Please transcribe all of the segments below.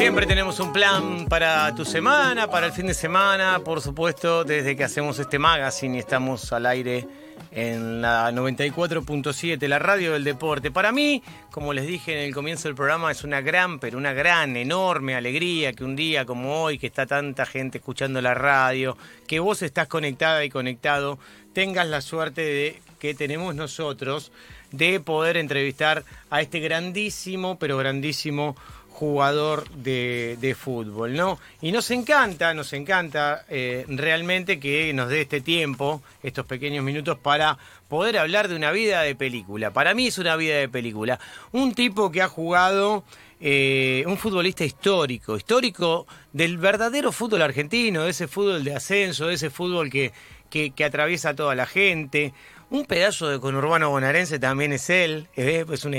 Siempre tenemos un plan para tu semana, para el fin de semana, por supuesto, desde que hacemos este magazine y estamos al aire en la 94.7, la radio del deporte. Para mí, como les dije en el comienzo del programa, es una gran, pero una gran, enorme alegría que un día como hoy, que está tanta gente escuchando la radio, que vos estás conectada y conectado, tengas la suerte de que tenemos nosotros de poder entrevistar a este grandísimo, pero grandísimo jugador de, de, fútbol, ¿no? Y nos encanta, nos encanta eh, realmente que nos dé este tiempo, estos pequeños minutos para poder hablar de una vida de película. Para mí es una vida de película. Un tipo que ha jugado, eh, un futbolista histórico, histórico del verdadero fútbol argentino, de ese fútbol de ascenso, de ese fútbol que, que, que atraviesa a toda la gente un pedazo de conurbano bonaerense también es él. Eh, es, una,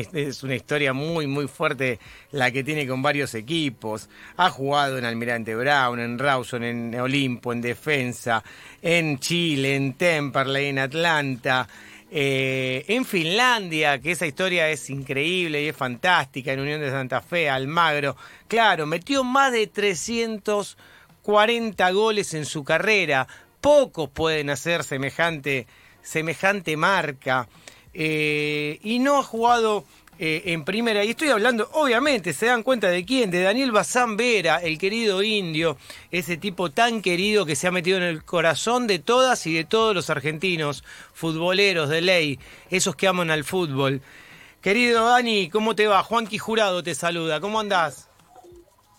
historia muy, muy fuerte la que tiene con varios equipos. Ha jugado en Almirante Brown, en Rawson, en Olimpo, en Defensa, en Chile, en Temperley, en Atlanta. Eh, en Finlandia, que esa historia es increíble y es fantástica, en Unión de Santa Fe, Almagro. Claro, metió más de 340 goles en su carrera. Pocos pueden hacer semejante semejante marca eh, y no ha jugado eh, en primera. Y estoy hablando, obviamente, se dan cuenta de quién, de Daniel Bazán Vera, el querido indio, ese tipo tan querido que se ha metido en el corazón de todas y de todos los argentinos, futboleros de ley, esos que aman al fútbol. Querido Dani, ¿cómo te va? Juanqui Jurado te saluda, ¿cómo andás?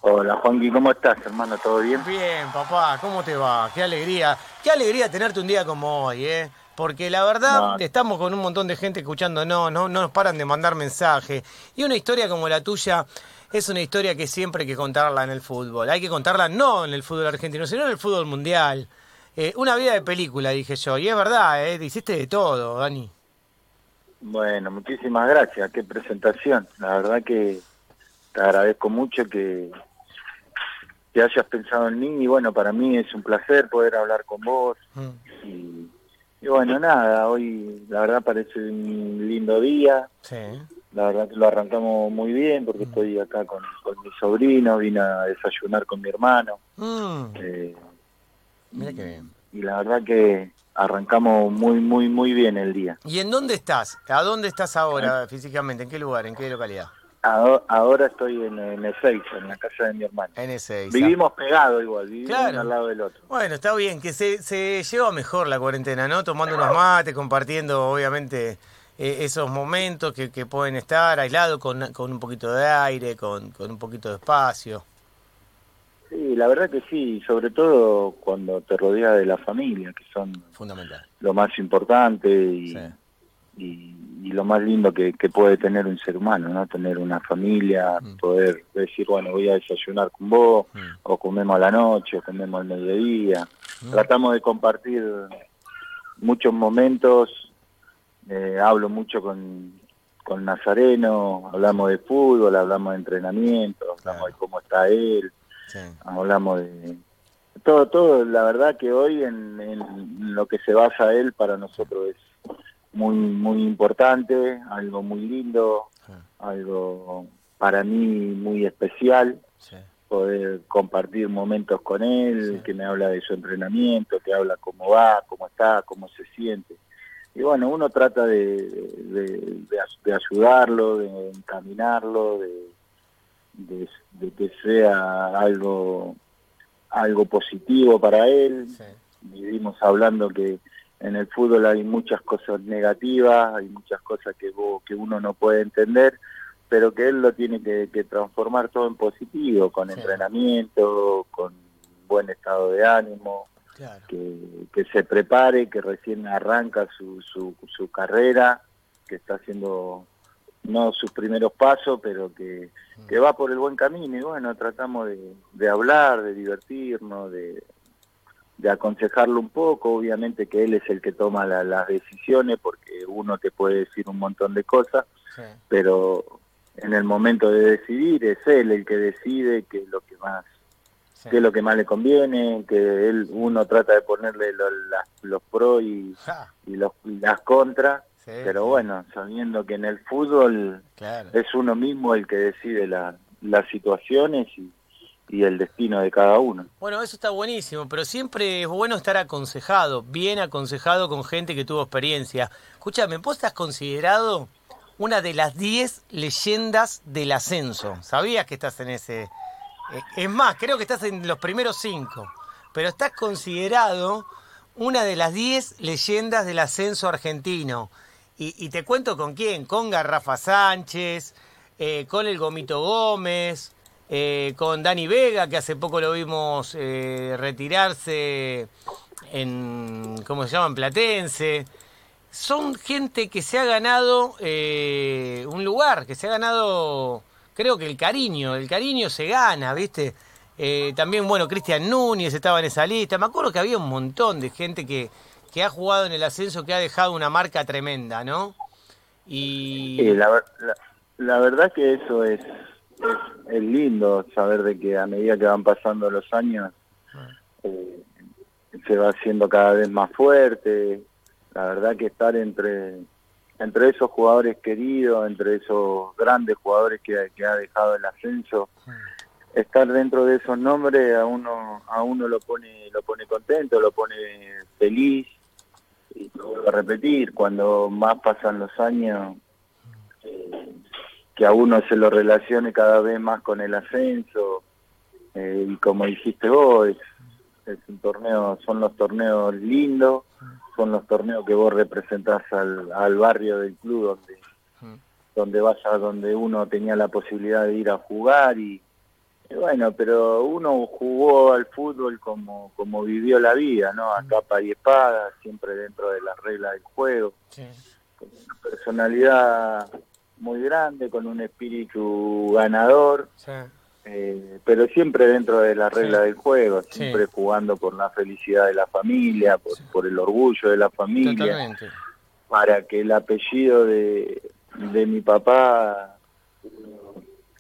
Hola Juanqui, ¿cómo estás, hermano? ¿Todo bien? Bien, papá, ¿cómo te va? Qué alegría, qué alegría tenerte un día como hoy, ¿eh? Porque la verdad, no. estamos con un montón de gente escuchando, no, no, no nos paran de mandar mensajes. Y una historia como la tuya es una historia que siempre hay que contarla en el fútbol. Hay que contarla no en el fútbol argentino, sino en el fútbol mundial. Eh, una vida de película, dije yo. Y es verdad, ¿eh? hiciste de todo, Dani. Bueno, muchísimas gracias. Qué presentación. La verdad que te agradezco mucho que, que hayas pensado en mí. Y bueno, para mí es un placer poder hablar con vos. Mm. Y y bueno, nada, hoy la verdad parece un lindo día. Sí. La verdad que lo arrancamos muy bien porque estoy acá con, con, mi sobrino, vine a desayunar con mi hermano. Mm. Eh, Mira qué bien. Y la verdad que arrancamos muy, muy, muy bien el día. ¿Y en dónde estás? ¿A dónde estás ahora físicamente? ¿En qué lugar? ¿En qué localidad? Ahora estoy en, en Ezeiza, en la casa de mi hermano. En Ezeiza. Vivimos pegados igual, vivimos claro. uno al lado del otro. Bueno, está bien, que se, se lleva mejor la cuarentena, ¿no? Tomando unos mates, compartiendo, obviamente, eh, esos momentos que, que, pueden estar aislados con, con un poquito de aire, con, con un poquito de espacio. Sí, la verdad que sí, sobre todo cuando te rodeas de la familia, que son Fundamental. lo más importante y... Sí. y y lo más lindo que, que, puede tener un ser humano, ¿no? Tener una familia, mm. poder decir, bueno, voy a desayunar con vos, mm. o comemos a la noche, o comemos al mediodía. Mm. Tratamos de compartir muchos momentos, eh, hablo mucho con, con Nazareno, hablamos de fútbol, hablamos de entrenamiento, hablamos de cómo está él, sí. hablamos de todo, todo, la verdad que hoy en, en lo que se basa él para nosotros es muy muy importante, algo muy lindo, sí. algo para mí muy especial, sí. poder compartir momentos con él, sí. que me habla de su entrenamiento, que habla cómo va, cómo está, cómo se siente. Y bueno, uno trata de, de, de, de ayudarlo, de encaminarlo, de, de, que sea algo algo positivo para él. Vivimos hablando que en el fútbol hay muchas cosas negativas, hay muchas cosas que, vos, que uno no puede entender, pero que él lo tiene que, que transformar todo en positivo, con sí. entrenamiento, con buen estado de ánimo, claro. que, que, se prepare, que recién arranca su, su, su carrera, que está haciendo no sus primeros pasos, pero que, mm. que va por el buen camino y bueno, tratamos de, de hablar, de divertirnos, de, de aconsejarlo un poco, obviamente que él es el que toma la, las decisiones porque uno te puede decir un montón de cosas, sí. pero en el momento de decidir es él el que decide qué es lo que más sí. qué es lo que más le conviene, que él uno trata de ponerle lo, la, los pros y, y, los, y las contras, sí, pero bueno, sabiendo que en el fútbol claro. es uno mismo el que decide la, las situaciones y y el destino de cada uno. Bueno, eso está buenísimo, pero siempre es bueno estar aconsejado, bien aconsejado con gente que tuvo experiencia. Escúchame, ¿vos estás considerado una de las 10 leyendas del ascenso? ¿Sabías que estás en ese? Eh, es más, creo que estás en los primeros 5, pero estás considerado una de las 10 leyendas del ascenso argentino. Y, te cuento con quién, con Garrafa Sánchez, eh, con el Gomito Gómez, eh, con Dani Vega, que hace poco lo vimos eh, retirarse en, ¿cómo se llama?, en Platense. Son gente que se ha ganado eh, un lugar, que se ha ganado, creo que el cariño, el cariño se gana, ¿viste? también, bueno, Cristian Núñez estaba en esa lista. Me acuerdo que había un montón de gente que, que ha jugado en el ascenso, que ha dejado una marca tremenda, ¿no? Y... la, la verdad que eso es es, lindo saber de que a medida que van pasando los años eh, se va haciendo cada vez más fuerte. La verdad que estar entre entre esos jugadores queridos, entre esos grandes jugadores que, que ha dejado el ascenso, estar dentro de esos nombres a uno a uno lo pone lo pone contento, lo pone feliz y a repetir cuando más pasan los años eh, que a uno se lo relacione cada vez más con el ascenso eh, y como dijiste vos es, un torneo son los torneos lindos son los torneos que vos representás al, al barrio del club donde donde vas a donde uno tenía la posibilidad de ir a jugar y, bueno pero uno jugó al fútbol como como vivió la vida no a capa y espada siempre dentro de las reglas del juego. Con una personalidad muy grande, con un espíritu ganador, eh, pero siempre dentro de la regla del juego, siempre jugando por la felicidad de la familia, por, el orgullo de la familia, para que el apellido de, de mi papá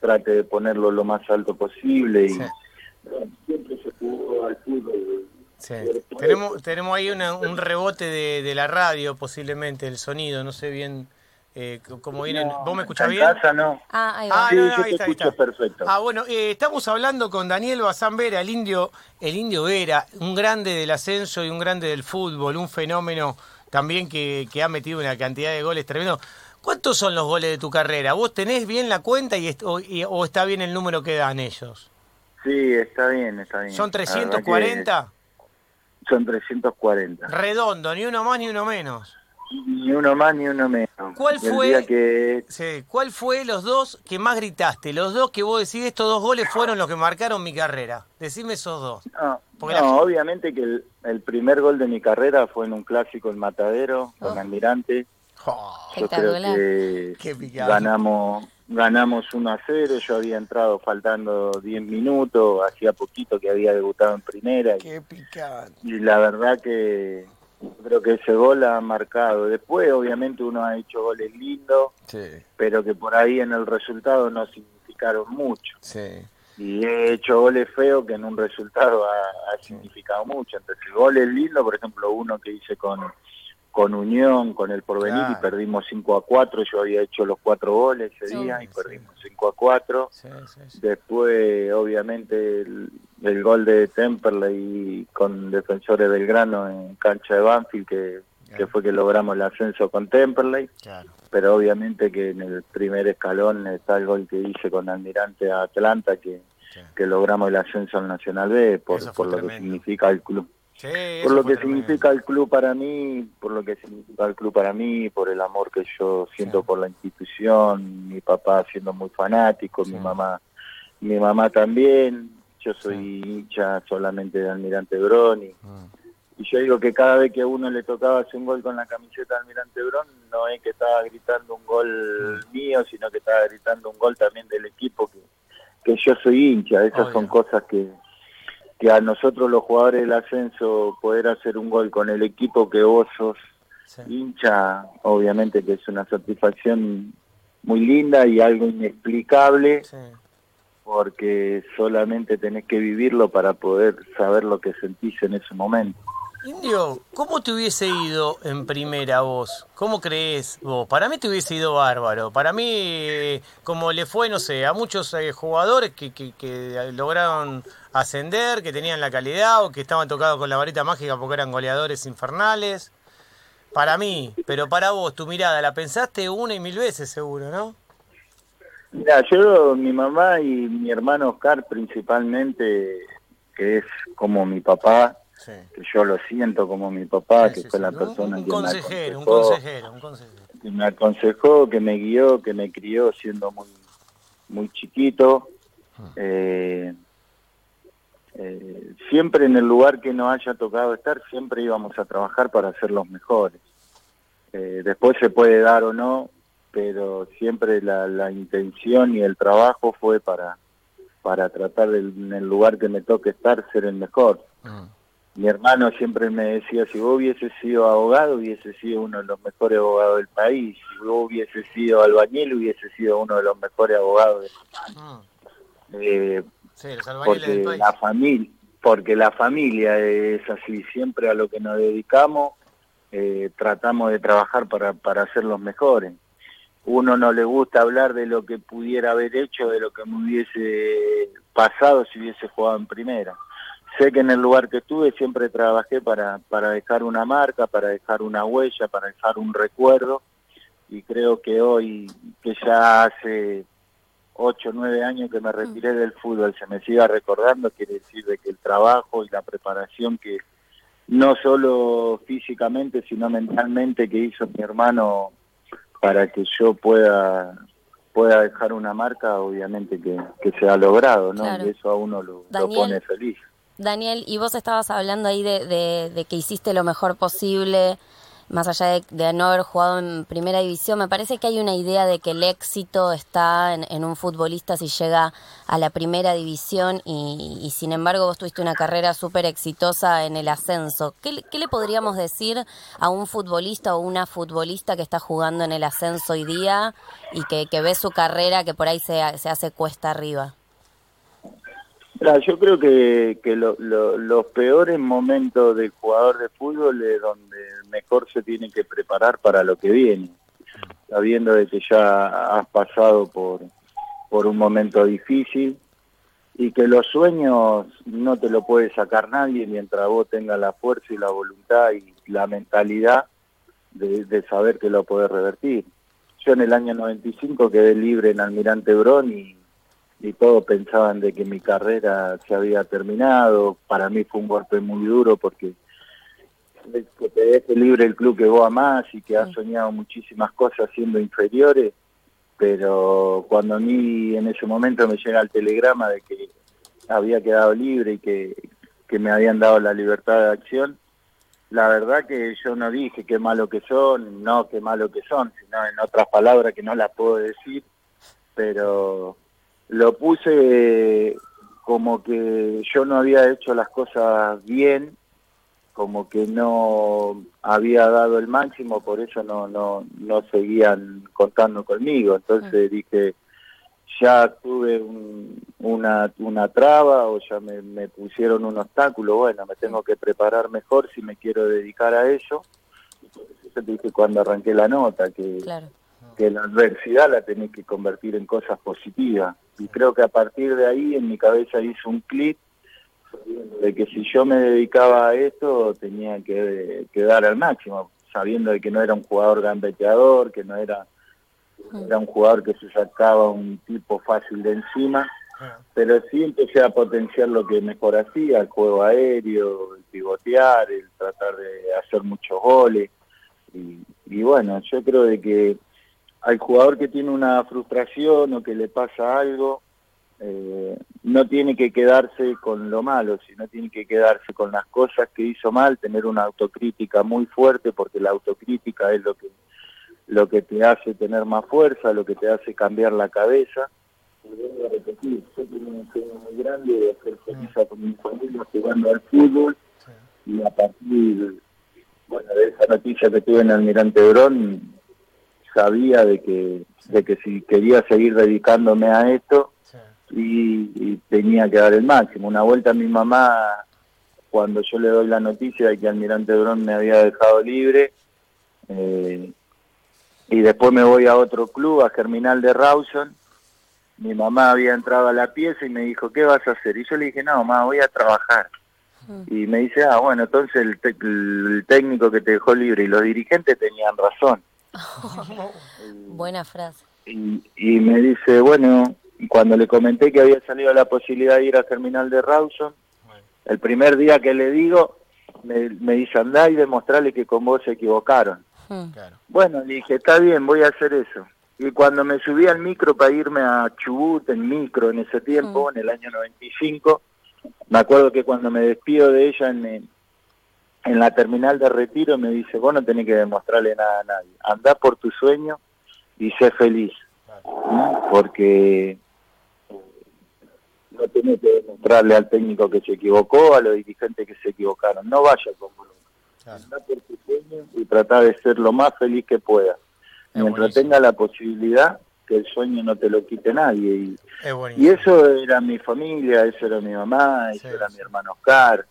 trate de ponerlo lo más alto posible y siempre se jugó al fútbol. Tenemos, tenemos ahí un rebote de, de la radio, posiblemente, el sonido, no sé bien eh, como vienen, ¿Vos me escuchás bien? Casa, no. Ah, ahí va. Ah, no, ahí, está, perfecto. Ah, bueno, eh, estamos hablando con Daniel Bazán Vera, el indio, el indio Vera, un grande del ascenso y un grande del fútbol, un fenómeno también que, que ha metido una cantidad de goles tremendo. ¿Cuántos son los goles de tu carrera? ¿Vos tenés bien la cuenta y, o, está bien el número que dan ellos? Sí, está bien, está bien. ¿Son 340? Son 340. Redondo, ni uno más ni uno menos. Ni uno más ni uno menos. ¿Cuál fue, que... ¿Cuál fue los dos que más gritaste? Los dos que vos decís, estos dos goles fueron los que marcaron mi carrera. Decime esos dos. No, obviamente que el, primer gol de mi carrera fue en un clásico en Matadero, con oh. Almirante. Oh. Yo creo que ganamos ganamos 1 a 0, yo había entrado faltando 10 minutos, hacía poquito que había debutado en primera. Qué picante. Y la verdad que creo que ese gol ha marcado. Después, obviamente, uno ha hecho goles lindos, pero que por ahí en el resultado no significaron mucho. Y he hecho goles feos que en un resultado ha, significado mucho. Entonces, goles lindos, por ejemplo, uno que hice con con Unión, con el Porvenir y perdimos 5 a 4. Yo había hecho los cuatro goles ese día y perdimos 5 a 4. Después, obviamente, el, gol de Temperley con Defensores Belgrano en cancha de Banfield, que, que fue que logramos el ascenso con Temperley. Pero obviamente que en el primer escalón está el gol que hice con Almirante a Atlanta, que, que logramos el ascenso al Nacional B, por, por lo que significa el club por lo que significa el club para mí, por lo que significa el club para mí, por el amor que yo siento por la institución, mi papá siendo muy fanático, mi mamá, mi mamá también, yo soy hincha solamente de Almirante Brón y, ah. y, yo digo que cada vez que a uno le tocaba hacer un gol con la camiseta de Almirante Brón, no es que estaba gritando un gol mío, sino que estaba gritando un gol también del equipo que, que yo soy hincha, esas son cosas que que a nosotros los jugadores del ascenso poder hacer un gol con el equipo que vos sos hincha, obviamente que es una satisfacción muy linda y algo inexplicable, porque solamente tenés que vivirlo para poder saber lo que sentís en ese momento. Indio, ¿cómo te hubiese ido en primera vos? ¿Cómo crees vos? Para mí te hubiese ido bárbaro. Para mí, eh, como le fue, no sé, a muchos eh, jugadores que, que, lograron ascender, que tenían la calidad o que estaban tocados con la varita mágica porque eran goleadores infernales. Para mí, pero para vos, tu mirada, la pensaste una y mil veces seguro, ¿no? Mira, yo, mi mamá y mi hermano Oscar principalmente, que es como mi papá, que yo lo siento como mi papá, que fue la persona que me aconsejó, un consejero, un consejero. Que me aconsejó, que me guió, que me crió siendo muy, muy chiquito. Ah. Eh, eh, siempre en el lugar que nos haya tocado estar, siempre íbamos a trabajar para ser los mejores. Eh, después se puede dar o no, pero siempre la, la intención y el trabajo fue para, para tratar de, en el lugar que me toque estar, ser el mejor. Ah mi hermano siempre me decía, si vos hubiese sido abogado, hubiese sido uno de los mejores abogados del país. Si vos hubiese sido albañil, hubiese sido uno de los mejores abogados del país. Ah. Eh, porque la familia porque la familia es así siempre a lo que nos dedicamos eh, tratamos de trabajar para para ser los mejores uno no le gusta hablar de lo que pudiera haber hecho de lo que me hubiese pasado si hubiese jugado en primera sé que en el lugar que estuve siempre trabajé para, para dejar una marca, para dejar una huella, para dejar un recuerdo y creo que hoy, que ya hace ocho o nueve años que me retiré del fútbol, se me siga recordando, quiere decir de que el trabajo y la preparación que no solo físicamente, sino mentalmente que hizo mi hermano para que yo pueda pueda dejar una marca, obviamente que, que se ha logrado, ¿no? Y eso a uno lo pone feliz. Daniel, y vos estabas hablando ahí de, que hiciste lo mejor posible, más allá de, no haber jugado en primera división, me parece que hay una idea de que el éxito está en, un futbolista si llega a la primera división y, sin embargo vos tuviste una carrera súper exitosa en el ascenso. ¿Qué, le podríamos decir a un futbolista o una futbolista que está jugando en el ascenso hoy día y que, ve su carrera que por ahí se hace cuesta arriba? Yo creo que, que los peores momentos del jugador de fútbol es donde mejor se tiene que preparar para lo que viene, sabiendo de que ya has pasado por, por un momento difícil y que los sueños no te lo puede sacar nadie mientras vos tengas la fuerza y la voluntad y la mentalidad de, saber que lo podés revertir. Yo en el año 95 quedé libre en Almirante Brón y y todos pensaban de que mi carrera se había terminado. Para mí fue un golpe muy duro porque que te deje libre el club que vos amás y que has soñado muchísimas cosas siendo inferiores, pero cuando a mí en ese momento me llega el telegrama de que había quedado libre y que, que me habían dado la libertad de acción, la verdad que yo no dije qué malo que son, no qué malo que son, sino en otras palabras que no las puedo decir, pero lo puse como que yo no había hecho las cosas bien, como que no había dado el máximo, por eso no no no seguían contando conmigo. Entonces dije, ya tuve una, una traba o ya me, me pusieron un obstáculo, bueno, me tengo que preparar mejor si me quiero dedicar a eso. Eso dije cuando arranqué la nota, que, que la adversidad la tenés que convertir en cosas positivas y creo que a partir de ahí en mi cabeza hizo un clic de que si yo me dedicaba a esto tenía que, dar al máximo, sabiendo de que no era un jugador gambeteador, que no era, era un jugador que se sacaba un tipo fácil de encima, pero sí empecé a potenciar lo que mejor hacía, el juego aéreo, el pivotear, el tratar de hacer muchos goles. Y, y bueno, yo creo de que al jugador que tiene una frustración o que le pasa algo, eh, no tiene que quedarse con lo malo, sino tiene que quedarse con las cosas que hizo mal, tener una autocrítica muy fuerte, porque la autocrítica es lo que lo que te hace tener más fuerza, lo que te hace cambiar la cabeza. Y a repetir, yo tengo un sueño muy grande de hacer feliz a mi familia jugando al fútbol y a partir bueno, de esa noticia que tuve en Almirante Brón, sabía de que, de que si quería seguir dedicándome a esto y, tenía que dar el máximo. Una vuelta mi mamá cuando yo le doy la noticia de que Almirante Durón me había dejado libre, eh, y después me voy a otro club, a Germinal de Rawson, mi mamá había entrado a la pieza y me dijo, ¿qué vas a hacer? Y yo le dije, no, mamá, voy a trabajar. Y me dice, ah, bueno, entonces el, el, técnico que te dejó libre y los dirigentes tenían razón. Buena frase. Y, y, me dice, bueno, cuando le comenté que había salido la posibilidad de ir a Terminal de Rawson, el primer día que le digo, me, me dice, andá y demostrarle que con vos se equivocaron. Bueno, le dije, está bien, voy a hacer eso. Y cuando me subí al micro para irme a Chubut, en micro en ese tiempo, en el año 95, me acuerdo que cuando me despido de ella en, en la terminal de retiro me dice, vos no tenés que demostrarle nada a nadie, andá por tu sueño y sé feliz, porque no tenés que demostrarle al técnico que se equivocó, a los dirigentes que se equivocaron, no vaya con voluntad, andá por tu sueño y trata de ser lo más feliz que puedas. Mientras tenga la posibilidad, que el sueño no te lo quite nadie. Y, y eso era mi familia, eso era mi mamá, eso era mi hermano Oscar.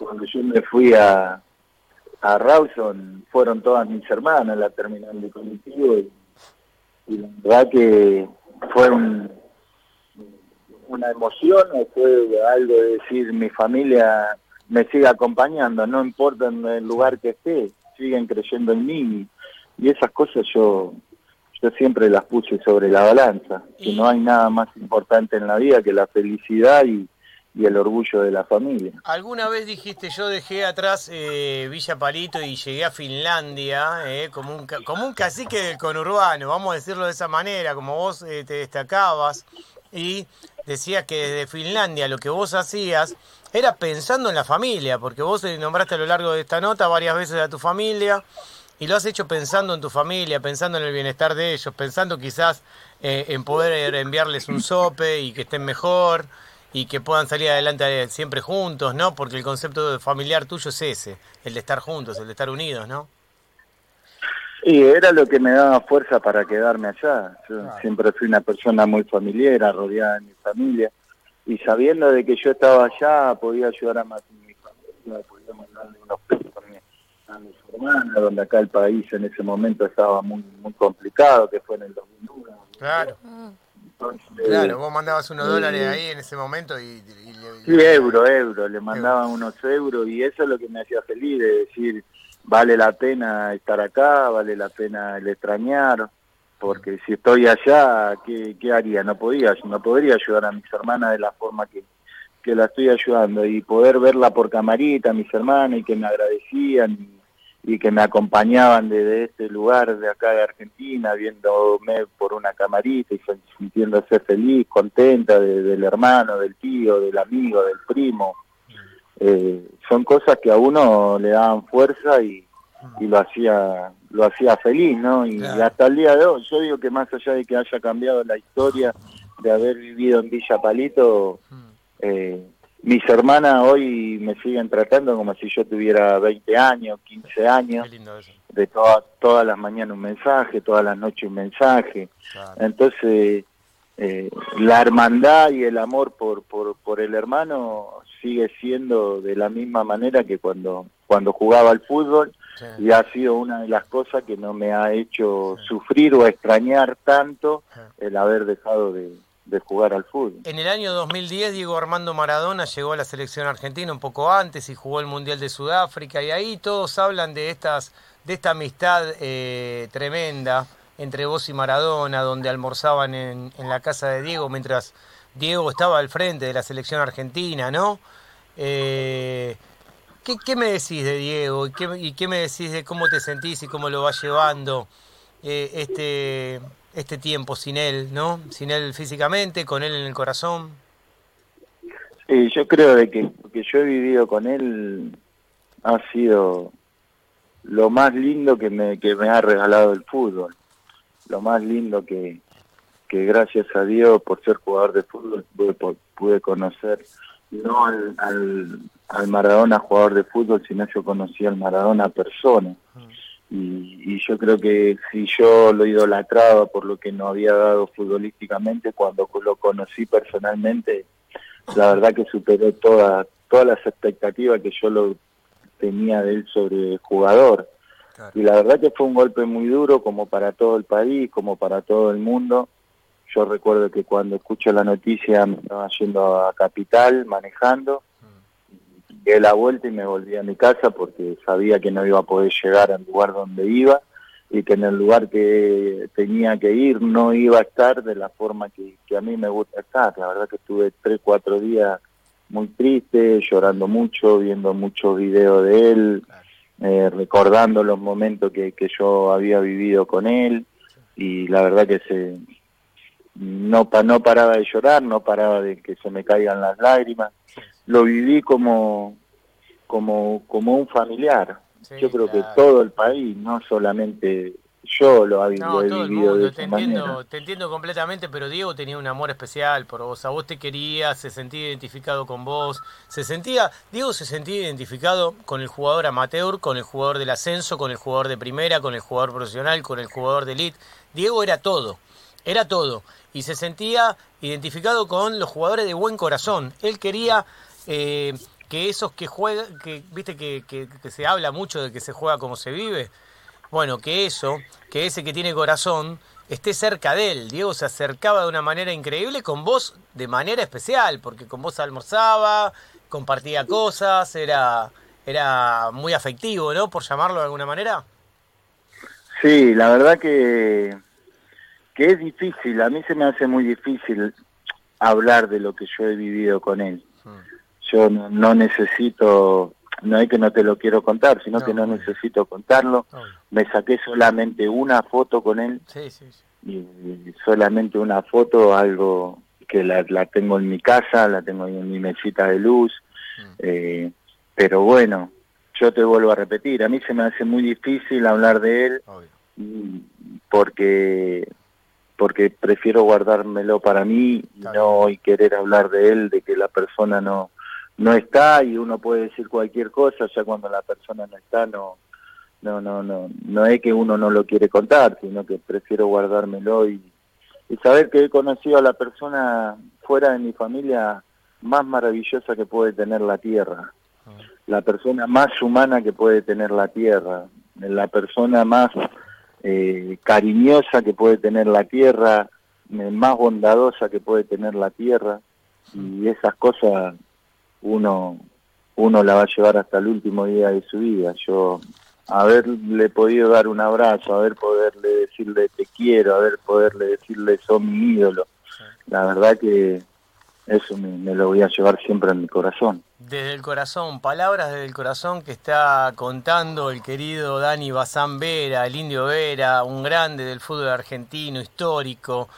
Cuando yo me fui a, a Rawson, fueron todas mis hermanas la terminal de colectivo y, la verdad que fue un, una emoción o fue algo de decir mi familia me sigue acompañando, no importa en el lugar que esté, siguen creyendo en mí y esas cosas yo yo siempre las puse sobre la balanza, que no hay nada más importante en la vida que la felicidad y, el orgullo de la familia. ¿Alguna vez dijiste yo dejé atrás eh, Villa Palito y llegué a Finlandia eh, como, un, como un cacique del conurbano, vamos a decirlo de esa manera, como vos eh, te destacabas y decías que desde Finlandia lo que vos hacías era pensando en la familia, porque vos nombraste a lo largo de esta nota varias veces a tu familia, y lo has hecho pensando en tu familia, pensando en el bienestar de ellos, pensando quizás eh, en poder enviarles un sope y que estén mejor y que puedan salir adelante siempre juntos, ¿no? Porque el concepto familiar tuyo es ese, el de estar juntos, el de estar unidos, ¿no? Y era lo que me daba fuerza para quedarme allá. Yo siempre fui una persona muy familiar, rodeada de mi familia, y sabiendo de que yo estaba allá, podía ayudar a más mi familia, podía mandarle unos pesos a mis hermanas, donde acá el país en ese momento estaba muy muy complicado, que fue en el 2001. Claro. Claro, vos mandabas unos dólares ahí en ese momento y... sí, euro, euro, le mandaban unos euros y eso es lo que me hacía feliz, de decir, vale la pena estar acá, vale la pena el extrañar, porque si estoy allá, ¿qué, qué haría? No podía, no podría ayudar a mis hermanas de la forma que, que la estoy ayudando y poder verla por camarita, mis hermanas, y que me agradecían y que me acompañaban desde este lugar de acá de Argentina, viéndome por una camarita y sintiéndose feliz, contenta del hermano, del tío, del amigo, del primo. Eh, son cosas que a uno le daban fuerza y, lo hacía lo hacía feliz, ¿no? Y hasta el día de hoy, yo digo que más allá de que haya cambiado la historia de haber vivido en Villa Palito, eh, mis hermanas hoy me siguen tratando como si yo tuviera 20 años, 15 años. De todas las mañanas un mensaje, todas las noches un mensaje. Entonces, eh, la hermandad y el amor por, por, por el hermano sigue siendo de la misma manera que cuando, cuando jugaba al fútbol. Y ha sido una de las cosas que no me ha hecho sufrir o extrañar tanto el haber dejado de, jugar al fútbol. En el año 2010 Diego Armando Maradona llegó a la selección argentina un poco antes y jugó el Mundial de Sudáfrica y ahí todos hablan de estas de esta amistad eh, tremenda entre vos y Maradona, donde almorzaban en, la casa de Diego mientras Diego estaba al frente de la selección argentina, ¿no? Eh, ¿qué, me decís de Diego y qué, y qué, me decís de cómo te sentís y cómo lo va llevando eh, este este tiempo sin él, ¿no? Sin él físicamente, con él en el corazón. Sí, yo creo de que que yo he vivido con él ha sido lo más lindo que me, que me ha regalado el fútbol. Lo más lindo que, que gracias a Dios por ser jugador de fútbol pude, pude conocer no al, al, Maradona jugador de fútbol, sino yo conocí al Maradona persona. Mm. Y, yo creo que si yo lo idolatraba por lo que no había dado futbolísticamente, cuando lo conocí personalmente, la verdad que superó toda, todas las expectativas que yo lo tenía de él sobre el jugador. Y la verdad que fue un golpe muy duro como para todo el país, como para todo el mundo. Yo recuerdo que cuando escucho la noticia me estaba yendo a Capital manejando, di la vuelta y me volví a mi casa porque sabía que no iba a poder llegar al lugar donde iba y que en el lugar que tenía que ir no iba a estar de la forma que, a mí me gusta estar. La verdad que estuve tres, cuatro días muy triste, llorando mucho, viendo muchos videos de él, eh, recordando los momentos que, que yo había vivido con él y la verdad que se no, no paraba de llorar, no paraba de que se me caigan las lágrimas. Lo viví como, como, como un familiar. Yo creo que todo el país, no solamente yo lo, no, todo el mundo, te entiendo, te entiendo completamente, pero Diego tenía un amor especial por vos, a vos te quería, se sentía identificado con vos, se sentía, Diego se sentía identificado con el jugador amateur, con el jugador del ascenso, con el jugador de primera, con el jugador profesional, con el jugador de elite. Diego era todo, era todo, y se sentía identificado con los jugadores de buen corazón. Él quería eh, que esos que juegan, que viste que, que, se habla mucho de que se juega como se vive, bueno, que eso, que ese que tiene corazón, esté cerca de él. Diego se acercaba de una manera increíble con vos de manera especial, porque con vos almorzaba, compartía cosas, era, era muy afectivo, ¿no? Por llamarlo de alguna manera. Sí, la verdad que, que es difícil, a mí se me hace muy difícil hablar de lo que yo he vivido con él. Hmm yo no, necesito, no es que no te lo quiero contar, sino que no necesito contarlo. Me saqué solamente una foto con él. Y solamente una foto, algo que la, tengo en mi casa, la tengo en mi mesita de luz. Mm. Eh, pero bueno, yo te vuelvo a repetir, a mí se me hace muy difícil hablar de él porque porque prefiero guardármelo para mí y no y querer hablar de él, de que la persona no no está y uno puede decir cualquier cosa, ya cuando la persona no está no no no no no es que uno no lo quiere contar, sino que prefiero guardármelo y, saber que he conocido a la persona fuera de mi familia más maravillosa que puede tener la tierra, la persona más humana que puede tener la tierra, la persona más eh, cariñosa que puede tener la tierra, eh, más bondadosa que puede tener la tierra y esas cosas uno, uno la va a llevar hasta el último día de su vida. Yo haberle podido dar un abrazo, haber poderle decirle te quiero, haber poderle decirle son mi ídolo, la verdad que eso me, lo voy a llevar siempre en mi corazón. Desde el corazón, palabras desde el corazón que está contando el querido Dani Bazán Vera, el indio Vera, un grande del fútbol argentino, histórico,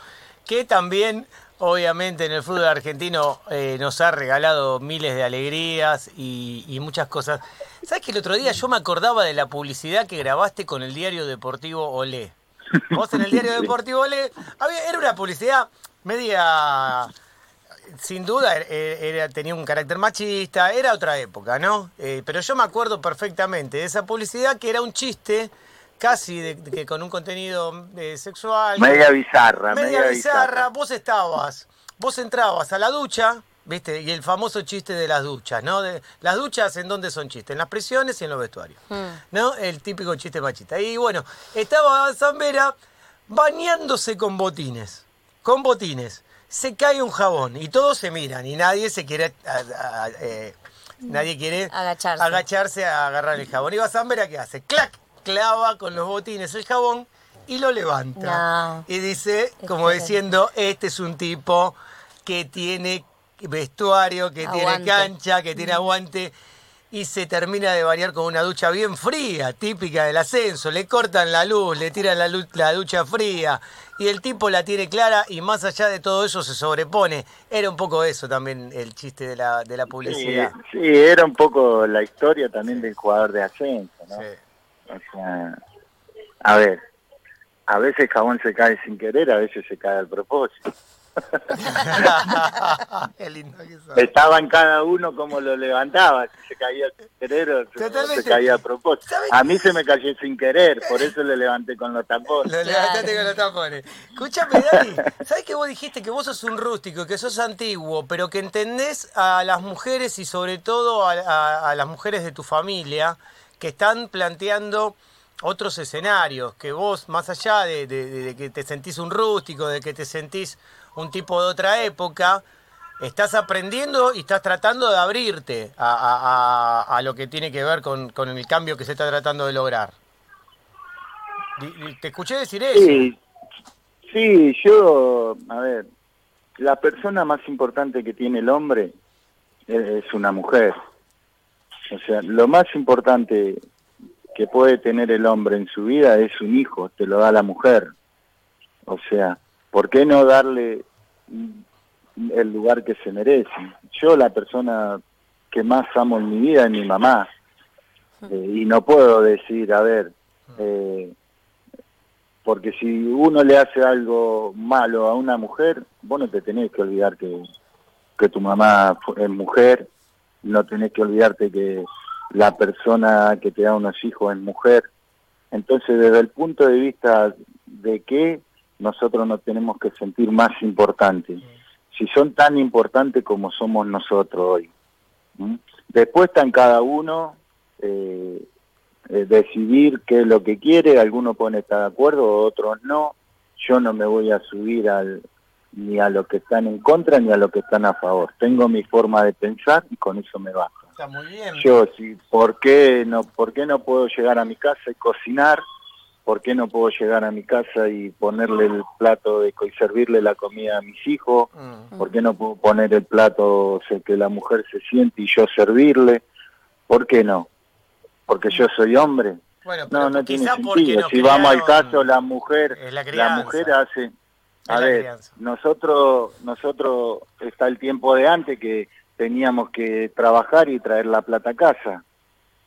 que también obviamente en el fútbol argentino eh, nos ha regalado miles de alegrías y, muchas cosas. ¿Sabes que el otro día yo me acordaba de la publicidad que grabaste con el diario deportivo Olé? Vos en el diario deportivo Olé, era una publicidad media, sin duda, era, tenía un carácter machista, era otra época, ¿no? Eh, pero yo me acuerdo perfectamente de esa publicidad que era un chiste casi de, que con un contenido eh, sexual. Media bizarra. Media, bizarra. Vos estabas, vos entrabas a la ducha, ¿viste? Y el famoso chiste de las duchas, ¿no? De, las duchas en dónde son chistes, en las prisiones y en los vestuarios, hmm. ¿no? El típico chiste machista. Y bueno, estaba Zambera bañándose con botines, con botines. Se cae un jabón y todos se miran y nadie se quiere... Eh, nadie quiere agacharse. agacharse a agarrar el jabón. Y va Zambera, ¿qué hace? ¡Clac! Clava con los botines el jabón y lo levanta. Y dice, como diciendo, este es un tipo que tiene vestuario, que tiene cancha, que tiene aguante. Y se termina de bañar con una ducha bien fría, típica del ascenso. Le cortan la luz, le tiran la, la ducha fría. Y el tipo la tiene clara y más allá de todo eso se sobrepone. Era un poco eso también el chiste de la, de la publicidad. Sí, era un poco la historia también del jugador de ascenso, ¿no? O sea, a ver, a veces jabón se cae sin querer, a veces se cae al propósito. Que Estaban cada uno como lo levantaba, si se caía sin querer o se caía a propósito. A mí se me cayó sin querer, por eso le levanté con los tapones. Lo levantaste con los tapones. Escúchame, Dani, ¿sabes que vos dijiste que vos sos un rústico, que sos antiguo, pero que entendés a las mujeres y sobre todo a las mujeres de tu familia que están planteando otros escenarios, que vos, más allá de, que te sentís un rústico, de que te sentís un tipo de otra época, estás aprendiendo y estás tratando de abrirte a, lo que tiene que ver con, el cambio que se está tratando de lograr. Te escuché decir eso. Sí, sí, yo, a ver, la persona más importante que tiene el hombre es una mujer. O sea, lo más importante que puede tener el hombre en su vida es un hijo, te lo da la mujer. O sea, ¿por qué no darle el lugar que se merece? Yo la persona que más amo en mi vida es mi mamá. Eh, y no puedo decir, a ver, eh, porque si uno le hace algo malo a una mujer, vos no te tenés que olvidar que, que tu mamá es mujer, no tenés que olvidarte que la persona que te da unos hijos es mujer. Entonces, desde el punto de vista de que nosotros nos tenemos que sentir más importantes, si son tan importantes como somos nosotros hoy. Después está en cada uno eh, eh, decidir qué es lo que quiere, algunos pueden estar de acuerdo, otros no. Yo no me voy a subir al, ni a los que están en contra ni a los que están a favor. Tengo mi forma de pensar y con eso me bajo. Está muy bien. Yo sí, ¿por qué no, por qué no puedo llegar a mi casa y cocinar? ¿Por qué no puedo llegar a mi casa y ponerle el plato de, y servirle la comida a mis hijos? Mm. ¿Por qué no puedo poner el plato que la mujer se siente y yo servirle? ¿Por qué no? Porque yo soy hombre. no, no tiene sentido. si vamos al caso, la mujer, la, mujer hace... A ver, nosotros, nosotros está el tiempo de antes que teníamos que trabajar y traer la plata a casa.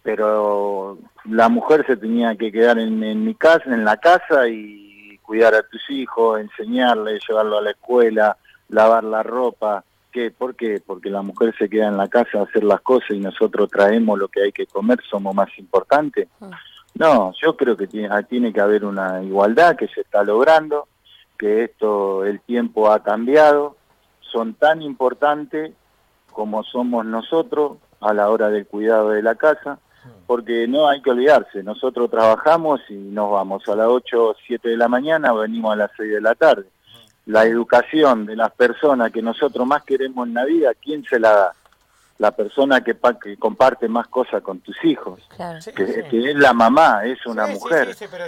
Pero la mujer se tenía que quedar en, mi casa, en la casa y cuidar a tus hijos, enseñarles, llevarlo a la escuela, lavar la ropa. ¿Qué? ¿Por qué? Porque la mujer se queda en la casa a hacer las cosas y nosotros traemos lo que hay que comer, somos más importantes. Ah. No, yo creo que tiene, tiene que haber una igualdad que se está logrando, que esto, el tiempo ha cambiado, son tan importantes como somos nosotros a la hora del cuidado de la casa, porque no hay que olvidarse, nosotros trabajamos y nos vamos a las 8 o 7 de la mañana, venimos a las 6 de la tarde. La educación de las personas que nosotros más queremos en la vida, ¿quién se la da? La persona que, que, comparte más cosas con tus hijos, que, es la mamá, es una mujer. pero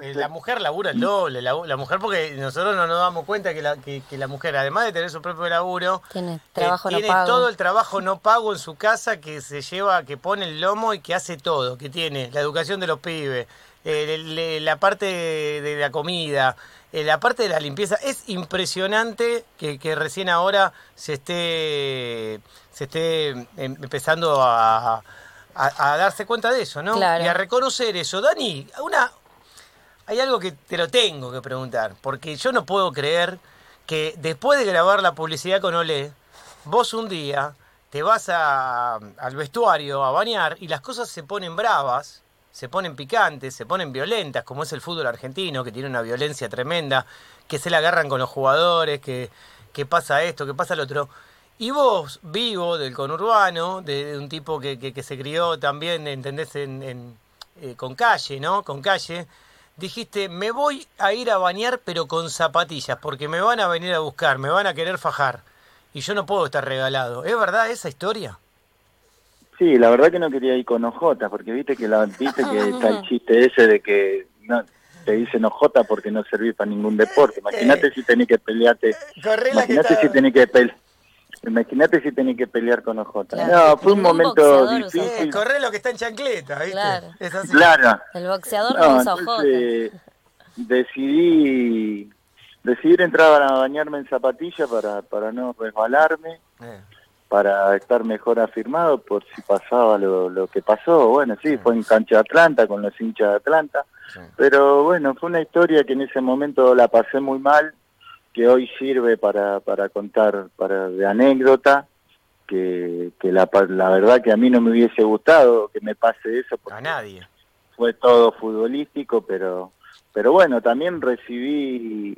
eh, la mujer labura el doble, la, mujer porque nosotros no nos damos cuenta que la, que, la mujer, además de tener su propio laburo, tiene, trabajo tiene todo el trabajo no pago en su casa que se lleva, que pone el lomo y que hace todo, que tiene la educación de los pibes, eh, la parte de la comida, eh, la parte de la limpieza. Es impresionante que, que recién ahora se esté se esté em, empezando a, a, darse cuenta de eso, ¿no? Y a reconocer eso. Dani, una, hay algo que te lo tengo que preguntar, porque yo no puedo creer que después de grabar la publicidad con Olé, vos un día te vas a, al vestuario a bañar y las cosas se ponen bravas, se ponen picantes, se ponen violentas, como es el fútbol argentino, que tiene una violencia tremenda, que se la agarran con los jugadores, que, que pasa esto, que pasa lo otro. Y vos, vivo del conurbano, de, un tipo que, que, se crió también, ¿entendés? En, eh, con calle, ¿no? Con calle. Dijiste, me voy a ir a bañar pero con zapatillas, porque me van a venir a buscar, me van a querer fajar. Y yo no puedo estar regalado. ¿Es verdad esa historia? Sí, la verdad que no quería ir con ojotas, porque viste que la viste que está el chiste ese de que no, te dicen ojota porque no servís para ningún deporte. Imagínate si tenés que pelearte. Imagínate si tenés que pelear Imagínate si tenés que pelear con OJ. No, fue un momento difícil. corre lo que está en chancleta, ¿viste? Claro. Es así. claro. El boxeador no, usa OJ. Decidí, decidí entrar a bañarme en zapatilla para, para no resbalarme, eh. para estar mejor afirmado por si pasaba lo, lo que pasó. Bueno, sí, fue en cancha de Atlanta, con los hinchas de Atlanta. Pero bueno, fue una historia que en ese momento la pasé muy mal que hoy sirve para, para contar para de anécdota que, que la, la verdad que a mí no me hubiese gustado que me pase eso a nadie. fue todo futbolístico pero pero bueno también recibí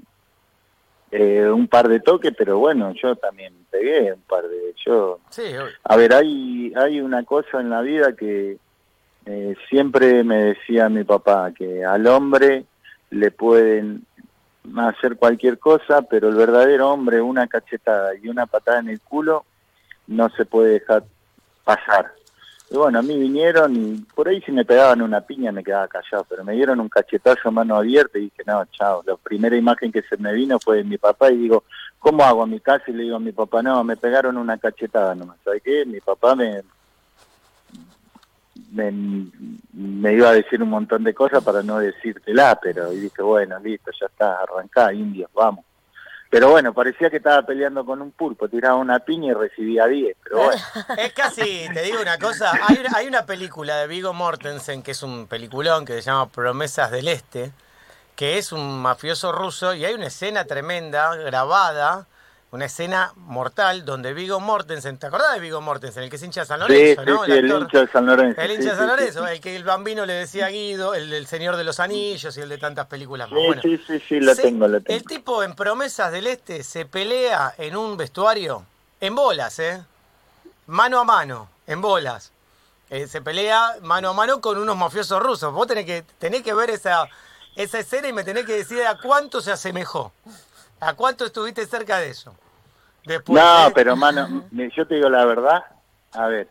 eh, un par de toques pero bueno yo también pegué un par de yo sí, a ver hay hay una cosa en la vida que eh, siempre me decía mi papá que al hombre le pueden hacer cualquier cosa, pero el verdadero hombre, una cachetada y una patada en el culo, no se puede dejar pasar. Y bueno, a mí vinieron y por ahí si me pegaban una piña me quedaba callado, pero me dieron un cachetazo mano abierta y dije, no, chao. La primera imagen que se me vino fue de mi papá y digo, ¿cómo hago a mi casa? Y le digo a mi papá, no, me pegaron una cachetada nomás. ¿Sabes qué? Mi papá me, me, iba a decir un montón de cosas para no decírtela, pero y dije, bueno, listo, ya está, arrancá, indios, vamos. Pero bueno, parecía que estaba peleando con un pulpo, tiraba una piña y recibía 10, pero bueno. Es casi, te digo una cosa, hay una, hay una película de Vigo Mortensen, que es un peliculón que se llama Promesas del Este, que es un mafioso ruso y hay una escena tremenda grabada una escena mortal donde Vigo Mortensen, ¿te acordás de Vigo Mortensen? El que es hincha de San Lorenzo, ¿no? el, hincha de San Lorenzo. El hincha de San Lorenzo, el que el bambino le decía a Guido, el del Señor de los Anillos y el de tantas películas más. Sí, sí, sí, sí, lo tengo, lo tengo. El tipo en Promesas del Este se pelea en un vestuario, en bolas, ¿eh? Mano a mano, en bolas. Eh, se pelea mano a mano con unos mafiosos rusos. Vos tenés que, tenés que ver esa, esa escena y me tenés que decir a cuánto se asemejó. ¿A cuánto estuviste cerca de eso? no, pero mano, yo te digo la verdad, a ver,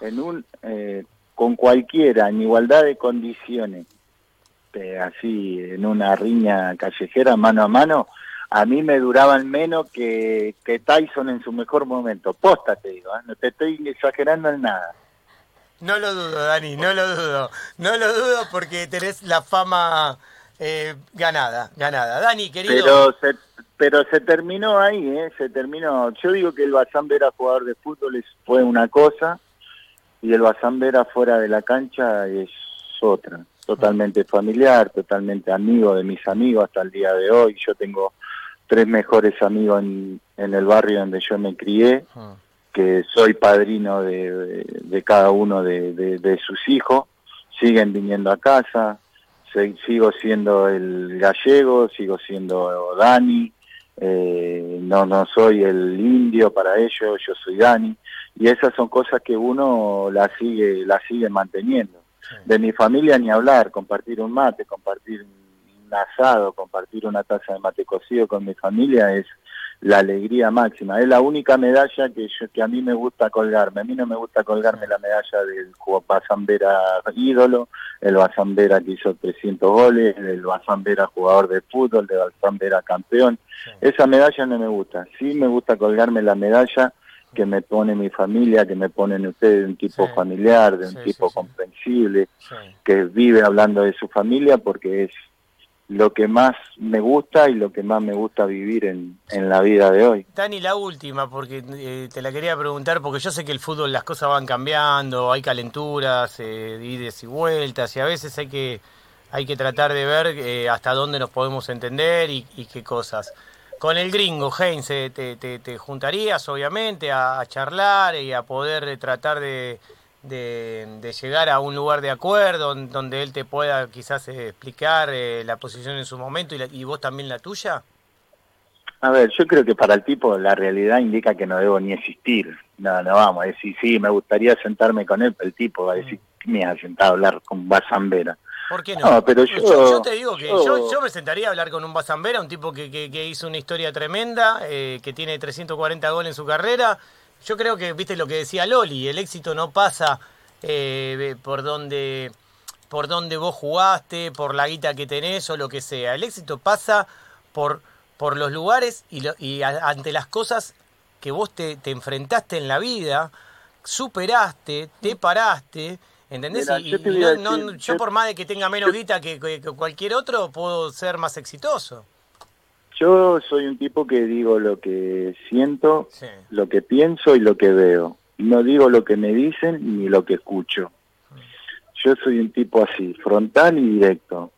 en un eh, con cualquiera, en igualdad de condiciones, eh, así en una riña callejera mano a mano, a mí me duraban menos que, que Tyson en su mejor momento. Posta te digo, ¿eh? no te estoy exagerando en nada. No lo dudo, Dani, no lo dudo. No lo dudo porque tenés la fama eh, ganada, ganada. Dani, querido. Pero se, pero se terminó ahí, ¿eh? Se terminó. Yo digo que el Bazán Vera jugador de fútbol fue una cosa y el Bazán Vera fuera de la cancha es otra. Totalmente familiar, totalmente amigo de mis amigos hasta el día de hoy. Yo tengo tres mejores amigos en, el barrio donde yo me crié, ah. que soy padrino de, cada uno de, de sus hijos. Siguen viniendo a casa, sigo siendo el gallego, sigo siendo Dani, eh, no, no soy el indio para ellos, yo soy Dani, y esas son cosas que uno las sigue, las sigue manteniendo. De mi familia ni hablar, compartir un mate, compartir un asado, compartir una taza de mate cocido con mi familia es la alegría máxima. Es la única medalla que, yo, que a mí me gusta colgarme. A mí no me gusta colgarme la medalla del Bazambera ídolo, el Bazambera que hizo 300 goles, el Bazambera jugador de fútbol, el Bazambera campeón. Esa medalla no me gusta. Sí me gusta colgarme la medalla que me pone mi familia, que me ponen ustedes de un tipo familiar, de un tipo comprensible, que vive hablando de su familia porque es lo que más me gusta y lo que más me gusta vivir en, en la vida de hoy. Dani, la última, porque eh, te la quería preguntar, porque yo sé que el fútbol las cosas van cambiando, hay calenturas, eh, ides y vueltas, y a veces hay que, hay que tratar de ver eh, hasta dónde nos podemos entender y, qué cosas. Con el gringo, Heinz, eh, te, te, te, juntarías obviamente a charlar y a poder tratar de de, llegar a un lugar de acuerdo donde él te pueda quizás eh, explicar eh, la posición en su momento y, vos también la tuya? A ver, yo creo que para el tipo la realidad indica que no debo ni existir. No, no vamos a decir, sí, me gustaría sentarme con él, pero el tipo va a decir, mm. me ha sentado a hablar con Basambera. ¿Por qué no? pero yo, te digo que yo, me sentaría a hablar con un Basambera, un tipo que, que, hizo una historia tremenda, eh, que tiene 340 goles en su carrera, yo creo que, viste lo que decía Loli, el éxito no pasa eh, por donde por donde vos jugaste, por la guita que tenés o lo que sea. El éxito pasa por, por los lugares y, y ante las cosas que vos te, te, enfrentaste en la vida, superaste, te paraste, ¿entendés? y, yo, por más de que tenga menos guita que cualquier otro, puedo ser más exitoso. Yo soy un tipo que digo lo que siento, lo que pienso y lo que veo. No digo lo que me dicen ni lo que escucho. Yo soy un tipo así, frontal y directo.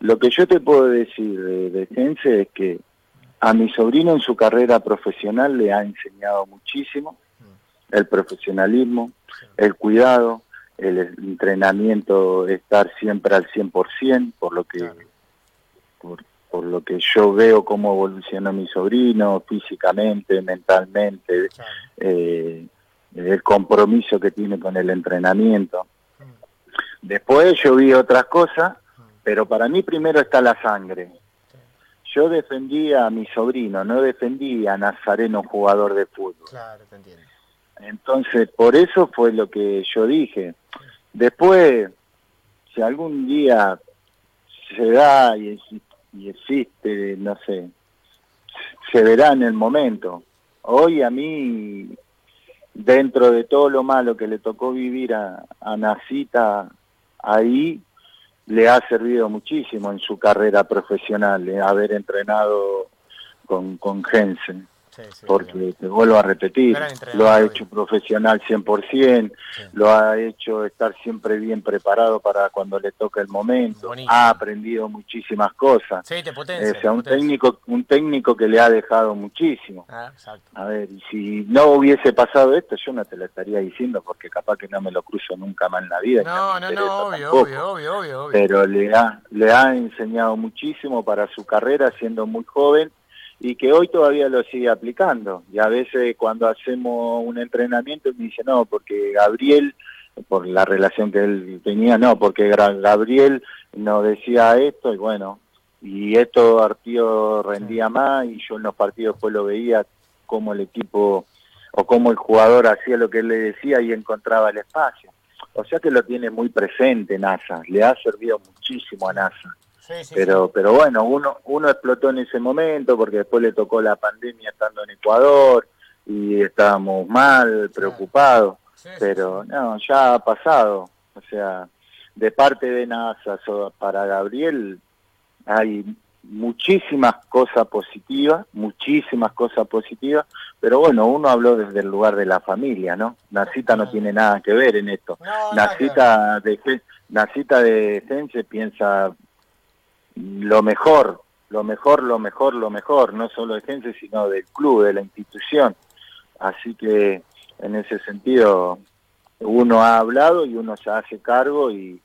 Lo que yo te puedo decir de, de es que a mi sobrino en su carrera profesional le ha enseñado muchísimo el profesionalismo, el cuidado, el entrenamiento, estar siempre al 100%, por lo que por, por, lo que yo veo cómo evoluciona mi sobrino físicamente, mentalmente, eh, el compromiso que tiene con el entrenamiento. Después yo vi otras cosas, pero para mí primero está la sangre. Yo defendía a mi sobrino, no defendía a Nazareno jugador de fútbol. Claro, te entiendo. Entonces, por eso fue lo que yo dije. Después, si algún día se da y, existe, no sé, se verá en el momento. Hoy a mí, dentro de todo lo malo que le tocó vivir a, a Nacita ahí, le ha servido muchísimo en su carrera profesional, eh, haber entrenado con, con Jensen porque te vuelvo a repetir, lo ha hecho profesional 100%, lo ha hecho estar siempre bien preparado para cuando le toca el momento, ha aprendido muchísimas cosas. o sea, un técnico un técnico que le ha dejado muchísimo. Ah, a ver, y si no hubiese pasado esto, yo no te lo estaría diciendo porque capaz que no me lo cruzo nunca más en la vida. No, no, no, obvio, obvio, obvio, obvio, Pero le ha, le ha enseñado muchísimo para su carrera siendo muy joven y que hoy todavía lo sigue aplicando. Y a veces cuando hacemos un entrenamiento me dice, no, porque Gabriel, por la relación que él tenía, no, porque Gabriel nos decía esto y bueno, y esto partido rendía más y yo en los partidos después lo veía como el equipo o como el jugador hacía lo que él le decía y encontraba el espacio. O sea que lo tiene muy presente NASA, le ha servido muchísimo a NASA pero, pero bueno, uno, uno explotó en ese momento porque después le tocó la pandemia estando en Ecuador y estábamos mal, preocupados, pero no, ya ha pasado. O sea, de parte de NASA para Gabriel hay muchísimas cosas positivas, muchísimas cosas positivas, pero bueno, uno habló desde el lugar de la familia, ¿no? Nacita no tiene nada que ver en esto. Nacita de Nacita de Sense piensa lo mejor, lo mejor, lo mejor, lo mejor, no solo de gente, sino del club, de la institución. Así que en ese sentido uno ha hablado y uno se hace cargo y,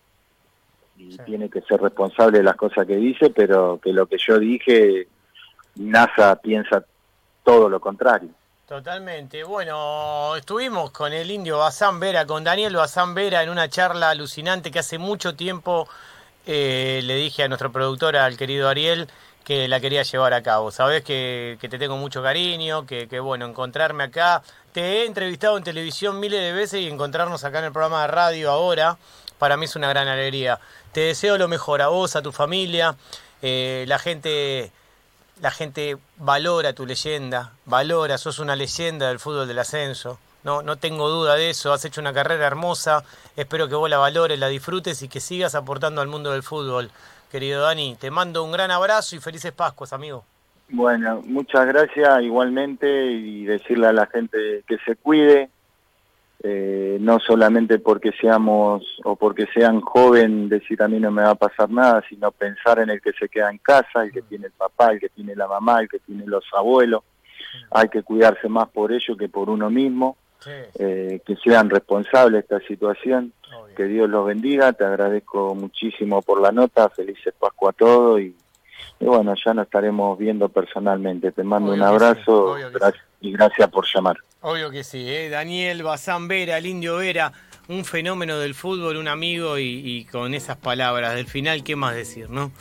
tiene que ser responsable de las cosas que dice, pero que lo que yo dije, NASA piensa todo lo contrario. Totalmente. Bueno, estuvimos con el indio Bazán Vera, con Daniel Bazán Vera en una charla alucinante que hace mucho tiempo eh, le dije a nuestro productor, al querido Ariel, que la quería llevar a cabo. Sabes que, te tengo mucho cariño, que, bueno, encontrarme acá. Te he entrevistado en televisión miles de veces y encontrarnos acá en el programa de radio ahora, para mí es una gran alegría. Te deseo lo mejor a vos, a tu familia. Eh, la gente la gente valora tu leyenda, valora, sos una leyenda del fútbol del ascenso. No, no tengo duda de eso, has hecho una carrera hermosa, espero que vos la valores, la disfrutes y que sigas aportando al mundo del fútbol. Querido Dani, te mando un gran abrazo y felices Pascuas, amigo. Bueno, muchas gracias igualmente y decirle a la gente que se cuide, eh, no solamente porque seamos o porque sean joven decir a mí no me va a pasar nada, sino pensar en el que se queda en casa, el que tiene el papá, el que tiene la mamá, el que tiene los abuelos. Hay que cuidarse más por ello que por uno mismo. Eh, que sean responsables de esta situación. Que Dios los bendiga, te agradezco muchísimo por la nota, felices Pascua a todos y, bueno, ya nos estaremos viendo personalmente. Te mando un abrazo y gracias por llamar. Obvio que sí, ¿eh? Daniel Bazán Vera, el indio Vera, un fenómeno del fútbol, un amigo y, y con esas palabras del final, ¿qué más decir, no?